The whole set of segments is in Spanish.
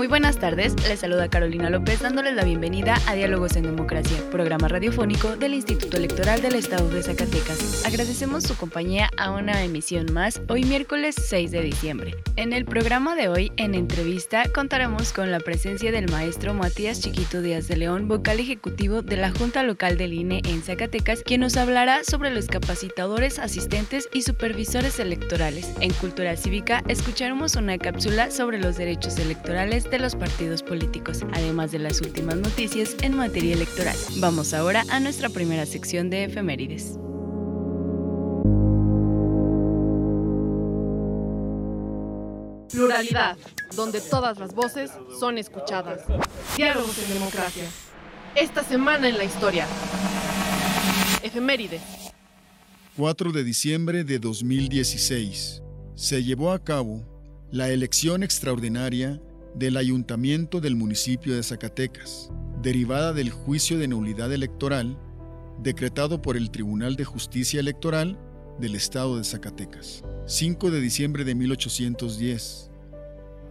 Muy buenas tardes, les saluda Carolina López dándoles la bienvenida a Diálogos en Democracia, programa radiofónico del Instituto Electoral del Estado de Zacatecas. Agradecemos su compañía a una emisión más hoy miércoles 6 de diciembre. En el programa de hoy, en entrevista, contaremos con la presencia del maestro Matías Chiquito Díaz de León, vocal ejecutivo de la Junta Local del INE en Zacatecas, quien nos hablará sobre los capacitadores, asistentes y supervisores electorales. En Cultura Cívica escucharemos una cápsula sobre los derechos electorales de los partidos políticos, además de las últimas noticias en materia electoral. Vamos ahora a nuestra primera sección de efemérides. Pluralidad, donde todas las voces son escuchadas. Diálogos en democracia. Esta semana en la historia. Efemérides. 4 de diciembre de 2016. Se llevó a cabo la elección extraordinaria del Ayuntamiento del municipio de Zacatecas, derivada del juicio de nulidad electoral decretado por el Tribunal de Justicia Electoral del Estado de Zacatecas. 5 de diciembre de 1810.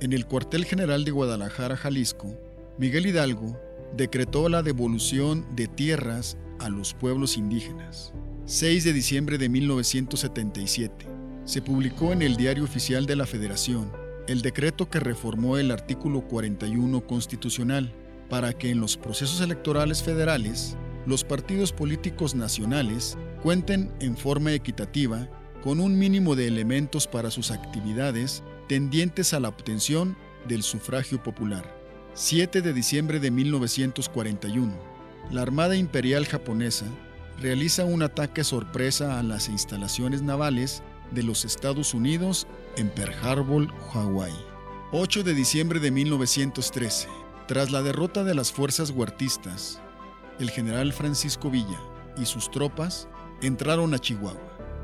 En el cuartel general de Guadalajara, Jalisco, Miguel Hidalgo decretó la devolución de tierras a los pueblos indígenas. 6 de diciembre de 1977. Se publicó en el Diario Oficial de la Federación el decreto que reformó el artículo 41 constitucional para que en los procesos electorales federales los partidos políticos nacionales cuenten en forma equitativa con un mínimo de elementos para sus actividades tendientes a la obtención del sufragio popular. 7 de diciembre de 1941. La Armada Imperial japonesa realiza un ataque sorpresa a las instalaciones navales de los Estados Unidos en Pearl Harbor, Hawái. 8 de diciembre de 1913. Tras la derrota de las fuerzas huertistas, el general Francisco Villa y sus tropas entraron a Chihuahua.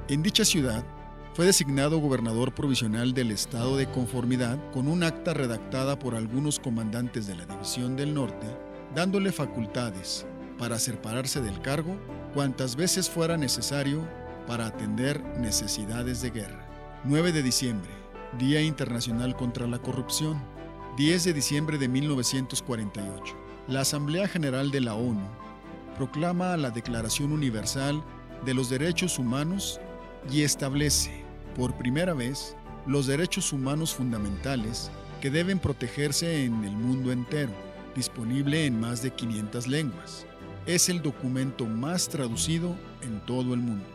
En dicha ciudad, fue designado gobernador provisional del estado de conformidad con un acta redactada por algunos comandantes de la División del Norte, dándole facultades para separarse del cargo cuantas veces fuera necesario para atender necesidades de guerra. 9 de diciembre, Día Internacional contra la Corrupción. 10 de diciembre de 1948. La Asamblea General de la ONU proclama la Declaración Universal de los Derechos Humanos y establece, por primera vez, los derechos humanos fundamentales que deben protegerse en el mundo entero, disponible en más de 500 lenguas. Es el documento más traducido en todo el mundo.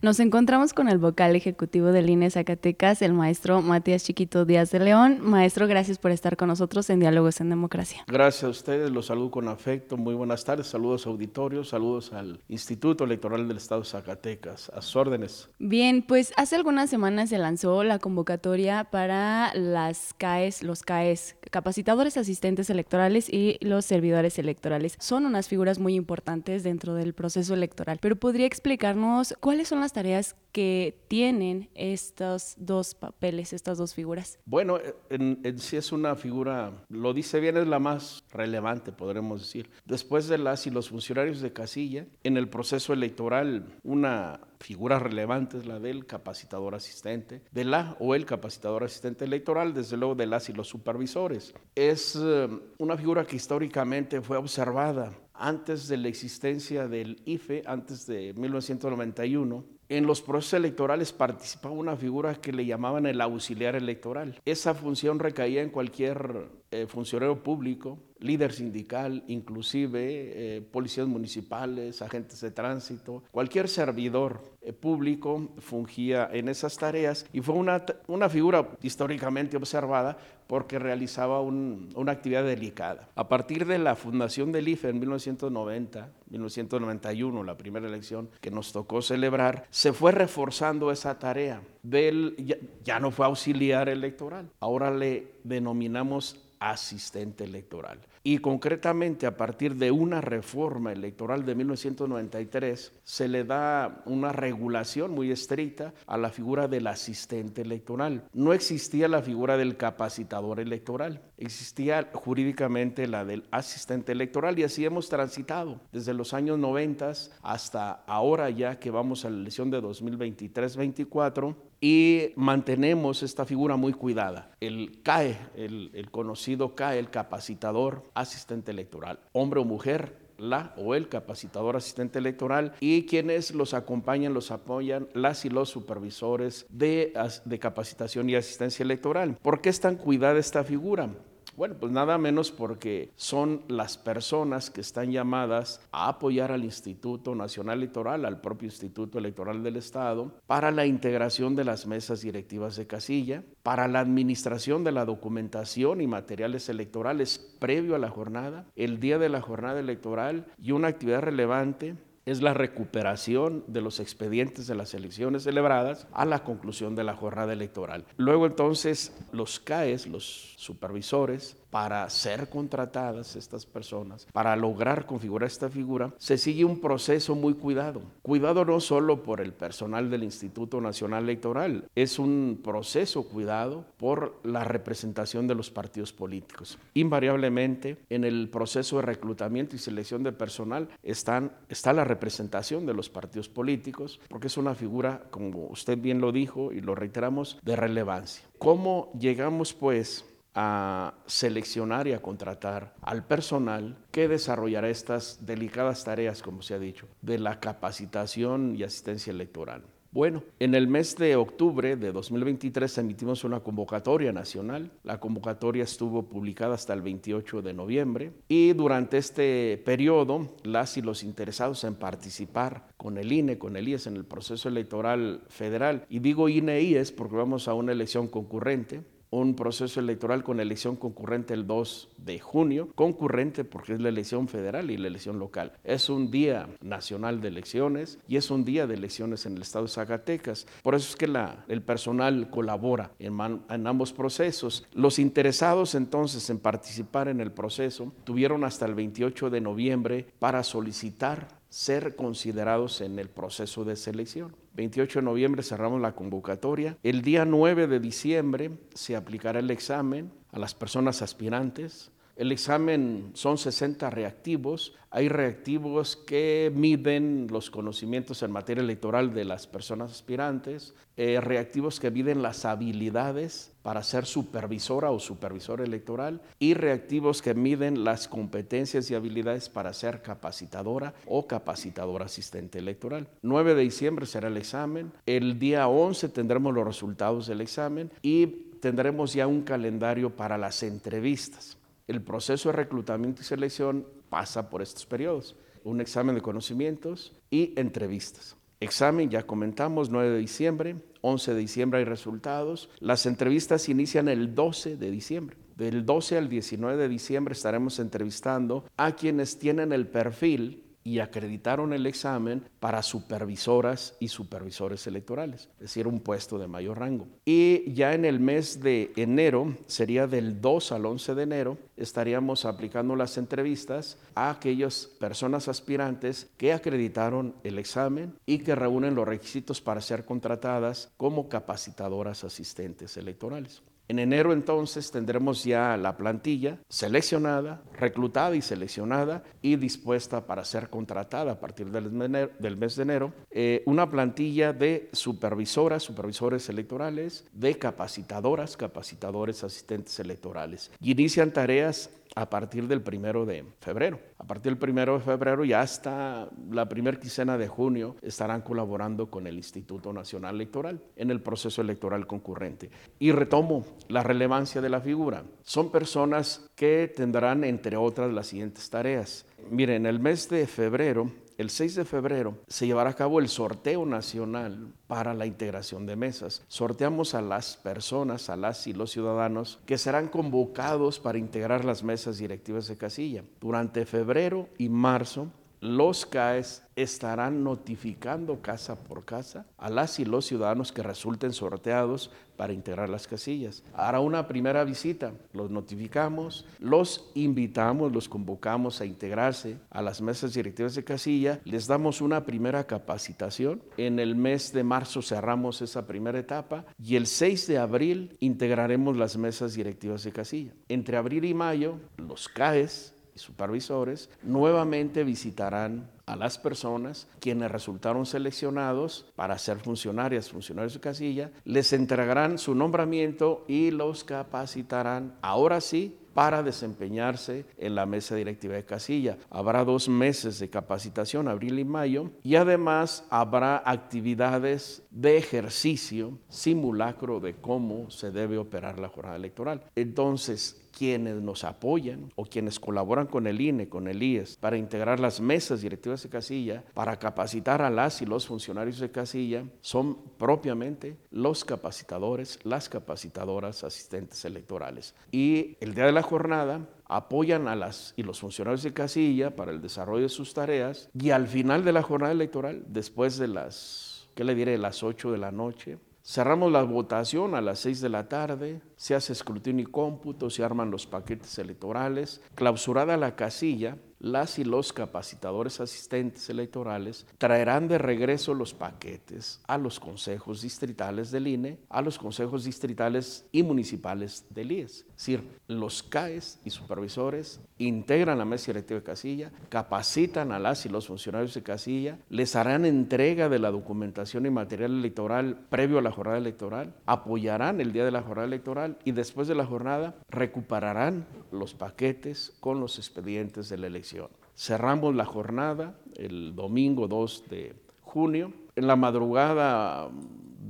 Nos encontramos con el vocal ejecutivo del INE Zacatecas, el maestro Matías Chiquito Díaz de León. Maestro, gracias por estar con nosotros en Diálogos en Democracia. Gracias a ustedes, los saludo con afecto. Muy buenas tardes, saludos auditorios, saludos al Instituto Electoral del Estado de Zacatecas. A sus órdenes. Bien, pues hace algunas semanas se lanzó la convocatoria para las CAES, los CAES, capacitadores asistentes electorales y los servidores electorales. Son unas figuras muy importantes dentro del proceso electoral, pero ¿podría explicarnos cuáles son las tareas que tienen estos dos papeles, estas dos figuras? Bueno, en, sí es una figura, lo dice bien, es la más relevante, podremos decir. Después de las y los funcionarios de casilla, en el proceso electoral, una figura relevante es la del capacitador asistente, de la o el capacitador asistente electoral, desde luego de las y los supervisores. Es eh, una figura que históricamente fue observada antes de la existencia del IFE, antes de 1991, En los procesos electorales participaba una figura que le llamaban el auxiliar electoral. Esa función recaía en cualquier eh, funcionario público, líder sindical, inclusive eh, policías municipales, agentes de tránsito, cualquier servidor eh, público fungía en esas tareas y fue una, una figura históricamente observada porque realizaba una actividad delicada. A partir de la fundación del IFE en 1990, 1991, la primera elección que nos tocó celebrar, se fue reforzando esa tarea. Del, ya, ya no fue auxiliar electoral, ahora le denominamos asistente electoral. Y concretamente a partir de una reforma electoral de 1993 se le da una regulación muy estricta a la figura del asistente electoral. No existía la figura del capacitador electoral, existía jurídicamente la del asistente electoral y así hemos transitado desde los años 90 hasta ahora ya que vamos a la elección de 2023-24 y mantenemos esta figura muy cuidada. El CAE, el, conocido CAE, el capacitador asistente electoral, hombre o mujer, la o el capacitador asistente electoral y quienes los acompañan, los apoyan, las y los supervisores de, de capacitación y asistencia electoral. ¿Por qué es tan cuidada esta figura? Bueno, pues nada menos porque son las personas que están llamadas a apoyar al Instituto Nacional Electoral, al propio Instituto Electoral del Estado, para la integración de las mesas directivas de casilla, para la administración de la documentación y materiales electorales previo a la jornada, el día de la jornada electoral y una actividad relevante es la recuperación de los expedientes de las elecciones celebradas a la conclusión de la jornada electoral. Luego entonces los CAES, los supervisores, para ser contratadas estas personas, para lograr configurar esta figura, se sigue un proceso muy cuidado. Cuidado no solo por el personal del Instituto Nacional Electoral, es un proceso cuidado por la representación de los partidos políticos. Invariablemente, en el proceso de reclutamiento y selección de personal están, está la representación de los partidos políticos, porque es una figura, como usted bien lo dijo y lo reiteramos, de relevancia. ¿Cómo llegamos pues a seleccionar y a contratar al personal que desarrollará estas delicadas tareas, como se ha dicho, de la capacitación y asistencia electoral. Bueno, en el mes de octubre de 2023 emitimos una convocatoria nacional. La convocatoria estuvo publicada hasta el 28 de noviembre y durante este periodo las y los interesados en participar con el INE, con el IES en el proceso electoral federal, y digo INE IES porque vamos a una elección concurrente, un proceso electoral con elección concurrente el 2 de junio, concurrente porque es la elección federal y la elección local. Es un día nacional de elecciones y es un día de elecciones en el estado de Zacatecas. Por eso es que el personal colabora en, en ambos procesos. Los interesados entonces en participar en el proceso tuvieron hasta el 28 de noviembre para solicitar ser considerados en el proceso de selección. 28 de noviembre cerramos la convocatoria. El día 9 de diciembre se aplicará el examen a las personas aspirantes. El examen son 60 reactivos. Hay reactivos que miden los conocimientos en materia electoral de las personas aspirantes, eh, reactivos que miden las habilidades para ser supervisora o supervisor electoral y reactivos que miden las competencias y habilidades para ser capacitadora o capacitadora asistente electoral. 9 de diciembre será el examen. El día 11 tendremos los resultados del examen y tendremos ya un calendario para las entrevistas. El proceso de reclutamiento y selección pasa por estos periodos. Un examen de conocimientos y entrevistas. Examen, ya comentamos, 9 de diciembre, 11 de diciembre hay resultados. Las entrevistas inician el 12 de diciembre. Del 12 al 19 de diciembre estaremos entrevistando a quienes tienen el perfil y acreditaron el examen para supervisoras y supervisores electorales, es decir, un puesto de mayor rango. Y ya en el mes de enero, sería del 2 al 11 de enero, estaríamos aplicando las entrevistas a aquellas personas aspirantes que acreditaron el examen y que reúnen los requisitos para ser contratadas como capacitadoras asistentes electorales. En enero entonces tendremos ya la plantilla seleccionada, reclutada y seleccionada y dispuesta para ser contratada a partir del mes de enero, eh, una plantilla de supervisoras, supervisores electorales, de capacitadoras, capacitadores, asistentes electorales. Y inician tareas a partir del primero de febrero. A partir del primero de febrero ya hasta la primera quincena de junio estarán colaborando con el Instituto Nacional Electoral en el proceso electoral concurrente. Y retomo la relevancia de la figura. Son personas que tendrán, entre otras, las siguientes tareas. Miren, en el mes de febrero el 6 de febrero se llevará a cabo el sorteo nacional para la integración de mesas. Sorteamos a las personas, a las y los ciudadanos que serán convocados para integrar las mesas directivas de casilla. Durante febrero y marzo los CAES estarán notificando casa por casa a las y los ciudadanos que resulten sorteados para integrar las casillas. Hará una primera visita, los notificamos, los invitamos, los convocamos a integrarse a las mesas directivas de casilla, les damos una primera capacitación. En el mes de marzo cerramos esa primera etapa y el 6 de abril integraremos las mesas directivas de casilla. Entre abril y mayo, los CAES supervisores nuevamente visitarán a las personas quienes resultaron seleccionados para ser funcionarias, funcionarios de casilla, les entregarán su nombramiento y los capacitarán, ahora sí, para desempeñarse en la mesa directiva de casilla. Habrá dos meses de capacitación, abril y mayo, y además habrá actividades de ejercicio, simulacro de cómo se debe operar la jornada electoral. Entonces, quienes nos apoyan o quienes colaboran con el INE, con el IES, para integrar las mesas directivas de casilla, para capacitar a las y los funcionarios de casilla, son propiamente los capacitadores, las capacitadoras asistentes electorales. Y el día de la jornada apoyan a las y los funcionarios de casilla para el desarrollo de sus tareas y al final de la jornada electoral, después de las, ¿qué le diré?, las 8 de la noche, Cerramos la votación a las 6 de la tarde, se hace escrutinio y cómputo, se arman los paquetes electorales, clausurada la casilla, las y los capacitadores asistentes electorales traerán de regreso los paquetes a los consejos distritales del INE, a los consejos distritales y municipales del IES. Es decir, los CAES y supervisores integran la mesa directiva de casilla, capacitan a las y los funcionarios de casilla, les harán entrega de la documentación y material electoral previo a la jornada electoral, apoyarán el día de la jornada electoral y después de la jornada recuperarán los paquetes con los expedientes de la elección Cerramos la jornada el domingo 2 de junio. En la madrugada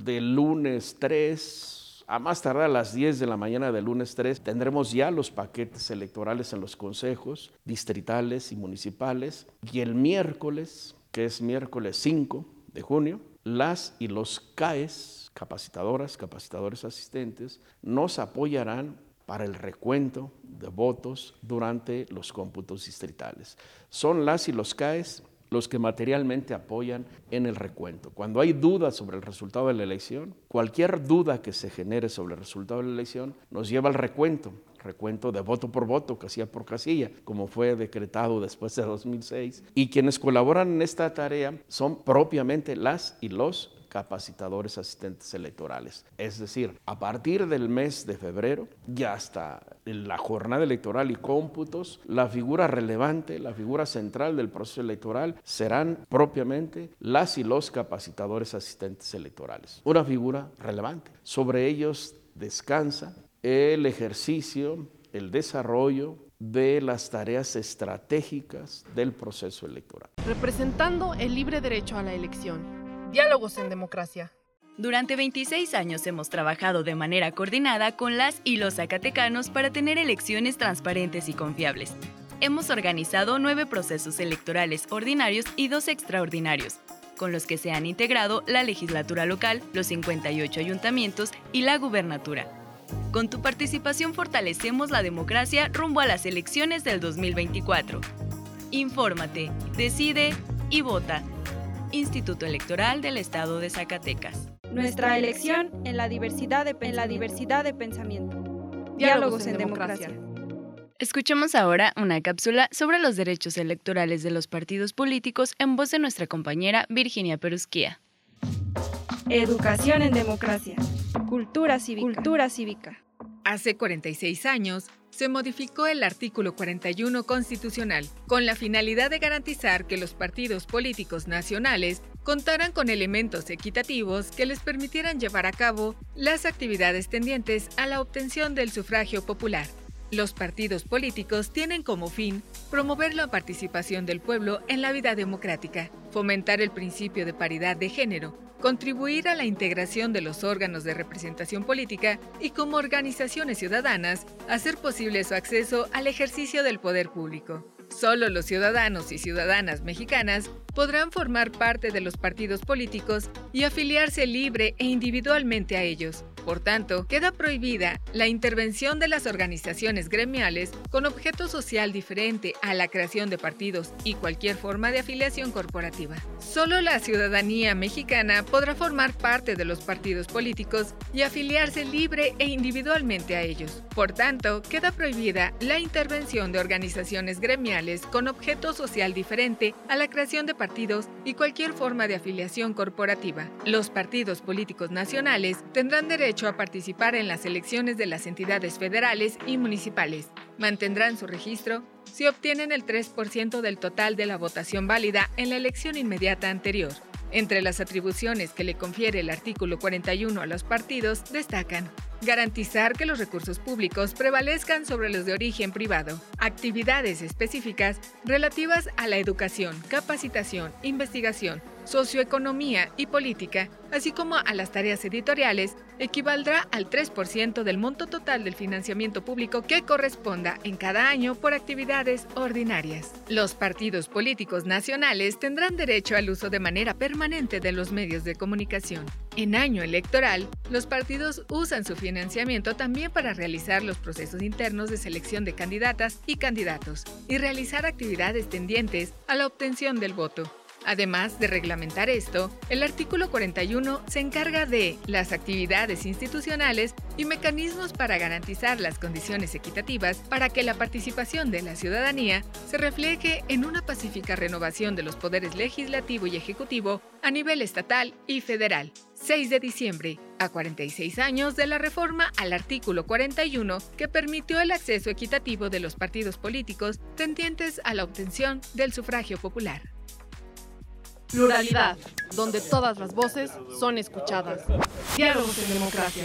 del lunes 3, a más tardar a las 10 de la mañana del lunes 3, tendremos ya los paquetes electorales en los consejos distritales y municipales. Y el miércoles, que es miércoles 5 de junio, las y los CAES, capacitadoras, capacitadores asistentes, nos apoyarán para el recuento de votos durante los cómputos distritales. Son las y los CAES los que materialmente apoyan en el recuento. Cuando hay dudas sobre el resultado de la elección, cualquier duda que se genere sobre el resultado de la elección nos lleva al recuento, recuento de voto por voto, casilla por casilla, como fue decretado después de 2006. Y quienes colaboran en esta tarea son propiamente las y los capacitadores asistentes electorales. Es decir, a partir del mes de febrero ya hasta la jornada electoral y cómputos, la figura relevante, la figura central del proceso electoral serán propiamente las y los capacitadores asistentes electorales. Una figura relevante. Sobre ellos descansa el ejercicio, el desarrollo de las tareas estratégicas del proceso electoral. Representando el libre derecho a la elección Diálogos en Democracia. Durante 26 años hemos trabajado de manera coordinada con las y los zacatecanos para tener elecciones transparentes y confiables. Hemos organizado nueve procesos electorales ordinarios y dos extraordinarios, con los que se han integrado la legislatura local, los 58 ayuntamientos y la gubernatura. Con tu participación fortalecemos la democracia rumbo a las elecciones del 2024. Infórmate, decide y vota. Instituto Electoral del Estado de Zacatecas. Nuestra elección en la diversidad de, en la diversidad de pensamiento. Diálogos, en, democracia. Escuchemos ahora una cápsula sobre los derechos electorales de los partidos políticos en voz de nuestra compañera Virginia Perusquía. Educación en democracia. Cultura cívica. Cultura cívica. Hace 46 años, se modificó el artículo 41 constitucional con la finalidad de garantizar que los partidos políticos nacionales contaran con elementos equitativos que les permitieran llevar a cabo las actividades tendientes a la obtención del sufragio popular. Los partidos políticos tienen como fin promover la participación del pueblo en la vida democrática, fomentar el principio de paridad de género, contribuir a la integración de los órganos de representación política y como organizaciones ciudadanas, hacer posible su acceso al ejercicio del poder público. Solo los ciudadanos y ciudadanas mexicanas podrán formar parte de los partidos políticos y afiliarse libre e individualmente a ellos, por tanto, queda prohibida la intervención de las organizaciones gremiales con objeto social diferente a la creación de partidos y cualquier forma de afiliación corporativa. Solo la ciudadanía mexicana podrá formar parte de los partidos políticos y afiliarse libre e individualmente a ellos. Por tanto, queda prohibida la intervención de organizaciones gremiales con objeto social diferente a la creación de partidos y cualquier forma de afiliación corporativa. Los partidos políticos nacionales tendrán derecho a participar en las elecciones de las entidades federales y municipales. Mantendrán su registro si obtienen el 3% del total de la votación válida en la elección inmediata anterior. Entre las atribuciones que le confiere el artículo 41 a los partidos destacan garantizar que los recursos públicos prevalezcan sobre los de origen privado, actividades específicas relativas a la educación, capacitación, investigación, socioeconomía y política, así como a las tareas editoriales, equivaldrá al 3% del monto total del financiamiento público que corresponda en cada año por actividades ordinarias. Los partidos políticos nacionales tendrán derecho al uso de manera permanente de los medios de comunicación. En año electoral, los partidos usan su financiamiento también para realizar los procesos internos de selección de candidatas y candidatos y realizar actividades tendientes a la obtención del voto. Además de reglamentar esto, el artículo 41 se encarga de las actividades institucionales y mecanismos para garantizar las condiciones equitativas para que la participación de la ciudadanía se refleje en una pacífica renovación de los poderes legislativo y ejecutivo a nivel estatal y federal. 6 de diciembre, a 46 años de la reforma al artículo 41 que permitió el acceso equitativo de los partidos políticos tendientes a la obtención del sufragio popular. Pluralidad, donde todas las voces son escuchadas. Diálogos en democracia.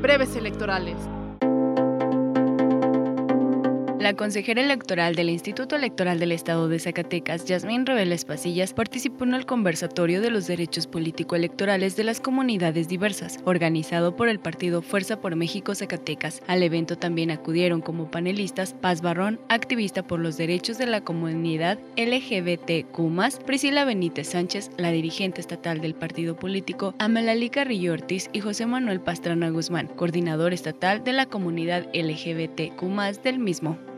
Breves electorales. La consejera electoral del Instituto Electoral del Estado de Zacatecas, Yasmín Reveles Pasillas, participó en el conversatorio de los derechos político-electorales de las comunidades diversas, organizado por el partido Fuerza por México Zacatecas. Al evento también acudieron como panelistas Paz Barrón, activista por los derechos de la comunidad LGBTQ, Priscila Benítez Sánchez, la dirigente estatal del partido político, Amelalí Carrillo Ortiz y José Manuel Pastrana Guzmán, coordinador estatal de la comunidad LGBTQ del mismo.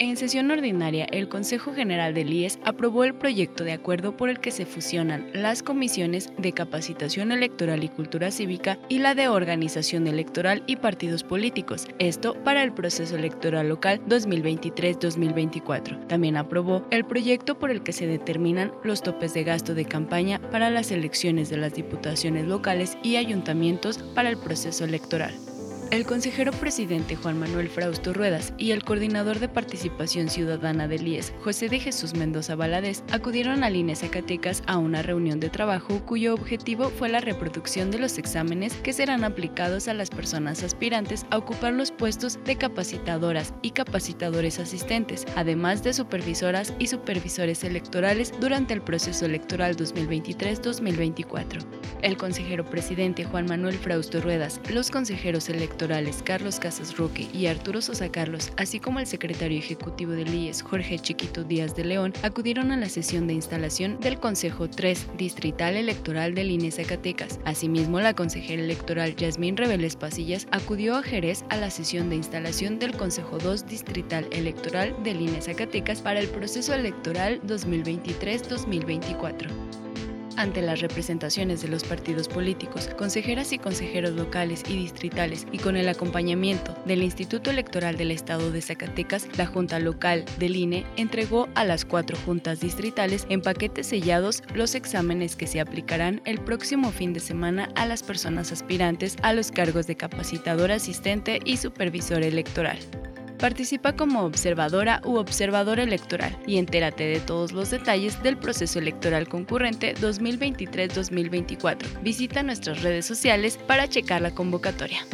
En sesión ordinaria, el Consejo General del IES aprobó el proyecto de acuerdo por el que se fusionan las comisiones de capacitación electoral y cultura cívica y la de organización electoral y partidos políticos, esto para el proceso electoral local 2023-2024. También aprobó el proyecto por el que se determinan los topes de gasto de campaña para las elecciones de las diputaciones locales y ayuntamientos para el proceso electoral. El consejero presidente Juan Manuel Frausto Ruedas y el coordinador de participación ciudadana del IES, José de Jesús Mendoza Valadez, acudieron a INE Zacatecas a una reunión de trabajo cuyo objetivo fue la reproducción de los exámenes que serán aplicados a las personas aspirantes a ocupar los puestos de capacitadoras y capacitadores asistentes, además de supervisoras y supervisores electorales durante el proceso electoral 2023-2024. El consejero presidente Juan Manuel Frausto Ruedas, los consejeros electorales Carlos Casas Roque y Arturo Sosa Carlos, así como el secretario ejecutivo del IES Jorge Chiquito Díaz de León, acudieron a la sesión de instalación del Consejo 3 Distrital Electoral del INE Zacatecas. Asimismo, la consejera electoral Yasmín Reveles Pasillas acudió a Jerez a la sesión de instalación del Consejo 2 Distrital Electoral del INE Zacatecas para el proceso electoral 2023-2024. Ante las representaciones de los partidos políticos, consejeras y consejeros locales y distritales y con el acompañamiento del Instituto Electoral del Estado de Zacatecas, la Junta Local del INE entregó a las cuatro juntas distritales en paquetes sellados los exámenes que se aplicarán el próximo fin de semana a las personas aspirantes a los cargos de capacitador asistente y supervisor electoral. Participa como observadora u observador electoral y entérate de todos los detalles del proceso electoral concurrente 2023-2024. Visita nuestras redes sociales para checar la convocatoria.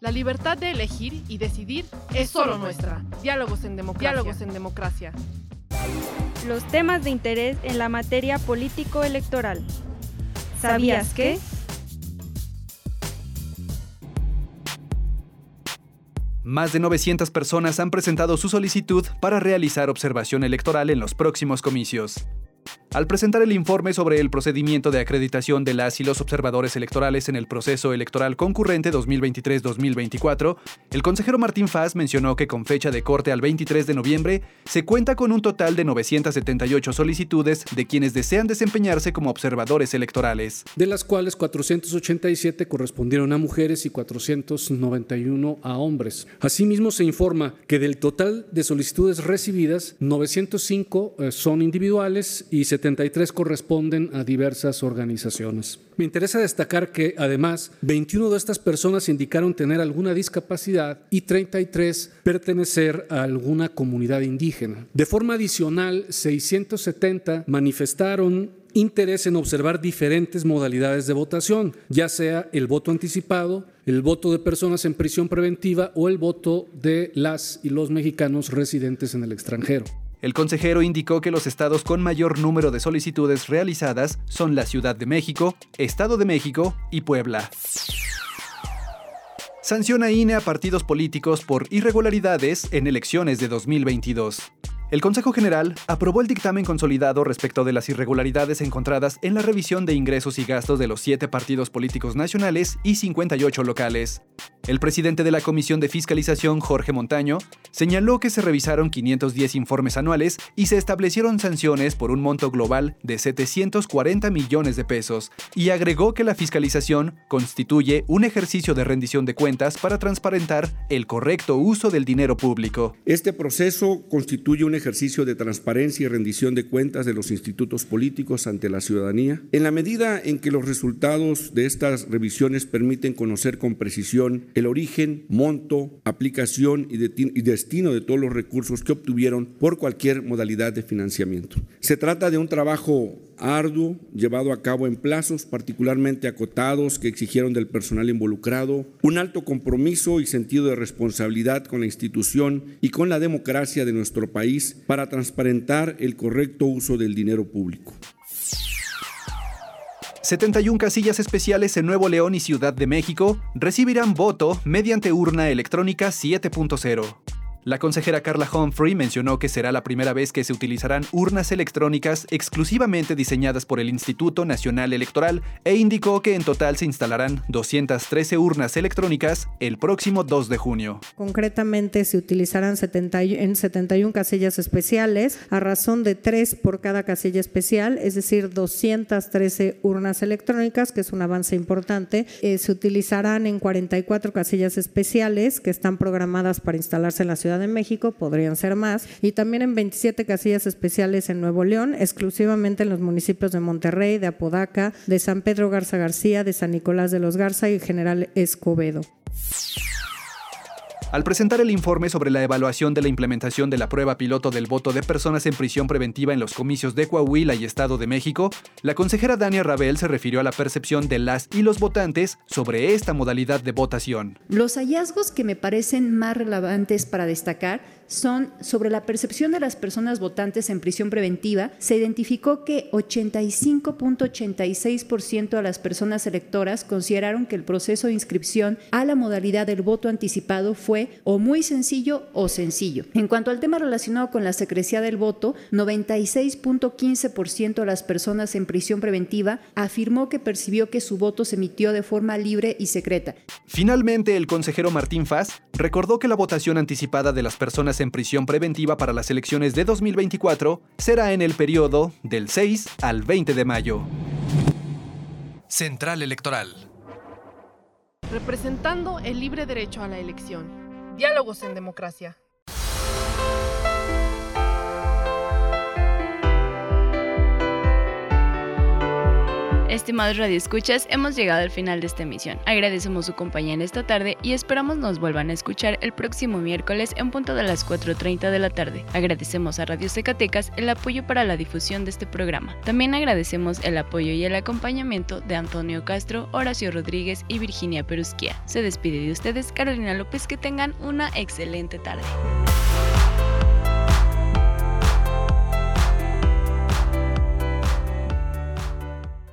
La libertad de elegir y decidir es solo nuestra. Diálogos en democracia. Diálogos en democracia. Los temas de interés en la materia político-electoral. ¿Sabías que? Más de 900 personas han presentado su solicitud para realizar observación electoral en los próximos comicios. Al presentar el informe sobre el procedimiento de acreditación de las y los observadores electorales en el proceso electoral concurrente 2023-2024, el consejero Martín Faz mencionó que con fecha de corte al 23 de noviembre se cuenta con un total de 978 solicitudes de quienes desean desempeñarse como observadores electorales. De las cuales 487 correspondieron a mujeres y 491 a hombres. Asimismo se informa que del total de solicitudes recibidas, 905 eh, son individuales y 73 corresponden a diversas organizaciones. Me interesa destacar que además 21 de estas personas indicaron tener alguna discapacidad y 33 pertenecer a alguna comunidad indígena. De forma adicional, 670 manifestaron interés en observar diferentes modalidades de votación, ya sea el voto anticipado, el voto de personas en prisión preventiva o el voto de las y los mexicanos residentes en el extranjero. El consejero indicó que los estados con mayor número de solicitudes realizadas son la Ciudad de México, Estado de México y Puebla. Sanciona INE a partidos políticos por irregularidades en elecciones de 2022. El Consejo General aprobó el dictamen consolidado respecto de las irregularidades encontradas en la revisión de ingresos y gastos de los siete partidos políticos nacionales y 58 locales. El presidente de la Comisión de Fiscalización, Jorge Montaño, señaló que se revisaron 510 informes anuales y se establecieron sanciones por un monto global de 740 millones de pesos, y agregó que la fiscalización constituye un ejercicio de rendición de cuentas para transparentar el correcto uso del dinero público. Este proceso constituye un ejercicio de transparencia y rendición de cuentas de los institutos políticos ante la ciudadanía, en la medida en que los resultados de estas revisiones permiten conocer con precisión el origen, monto, aplicación y, y destino de todos los recursos que obtuvieron por cualquier modalidad de financiamiento. Se trata de un trabajo arduo, llevado a cabo en plazos particularmente acotados que exigieron del personal involucrado, un alto compromiso y sentido de responsabilidad con la institución y con la democracia de nuestro país para transparentar el correcto uso del dinero público. 71 casillas especiales en Nuevo León y Ciudad de México recibirán voto mediante urna electrónica 7.0. La consejera Carla Humphrey mencionó que será la primera vez que se utilizarán urnas electrónicas exclusivamente diseñadas por el Instituto Nacional Electoral e indicó que en total se instalarán 213 urnas electrónicas el próximo 2 de junio. Concretamente se utilizarán 70, en 71 casillas especiales a razón de 3 por cada casilla especial, es decir, 213 urnas electrónicas, que es un avance importante. Eh, se utilizarán en 44 casillas especiales que están programadas para instalarse en la ciudad de México, podrían ser más, y también en 27 casillas especiales en Nuevo León, exclusivamente en los municipios de Monterrey, de Apodaca, de San Pedro Garza García, de San Nicolás de los Garza y General Escobedo. Al presentar el informe sobre la evaluación de la implementación de la prueba piloto del voto de personas en prisión preventiva en los comicios de Coahuila y Estado de México, la consejera Dania Rabel se refirió a la percepción de las y los votantes sobre esta modalidad de votación. Los hallazgos que me parecen más relevantes para destacar son sobre la percepción de las personas votantes en prisión preventiva. Se identificó que 85.86% de las personas electoras consideraron que el proceso de inscripción a la modalidad del voto anticipado fue o muy sencillo o sencillo. En cuanto al tema relacionado con la secrecía del voto, 96.15% de las personas en prisión preventiva afirmó que percibió que su voto se emitió de forma libre y secreta. Finalmente, el consejero Martín Faz recordó que la votación anticipada de las personas en prisión preventiva para las elecciones de 2024 será en el periodo del 6 al 20 de mayo. Central Electoral. Representando el libre derecho a la elección. Diálogos en democracia. Estimados radioescuchas, hemos llegado al final de esta emisión. Agradecemos su compañía en esta tarde y esperamos nos vuelvan a escuchar el próximo miércoles en punto de las 4.30 de la tarde. Agradecemos a Radio Zacatecas el apoyo para la difusión de este programa. También agradecemos el apoyo y el acompañamiento de Antonio Castro, Horacio Rodríguez y Virginia Perusquia. Se despide de ustedes Carolina López, que tengan una excelente tarde.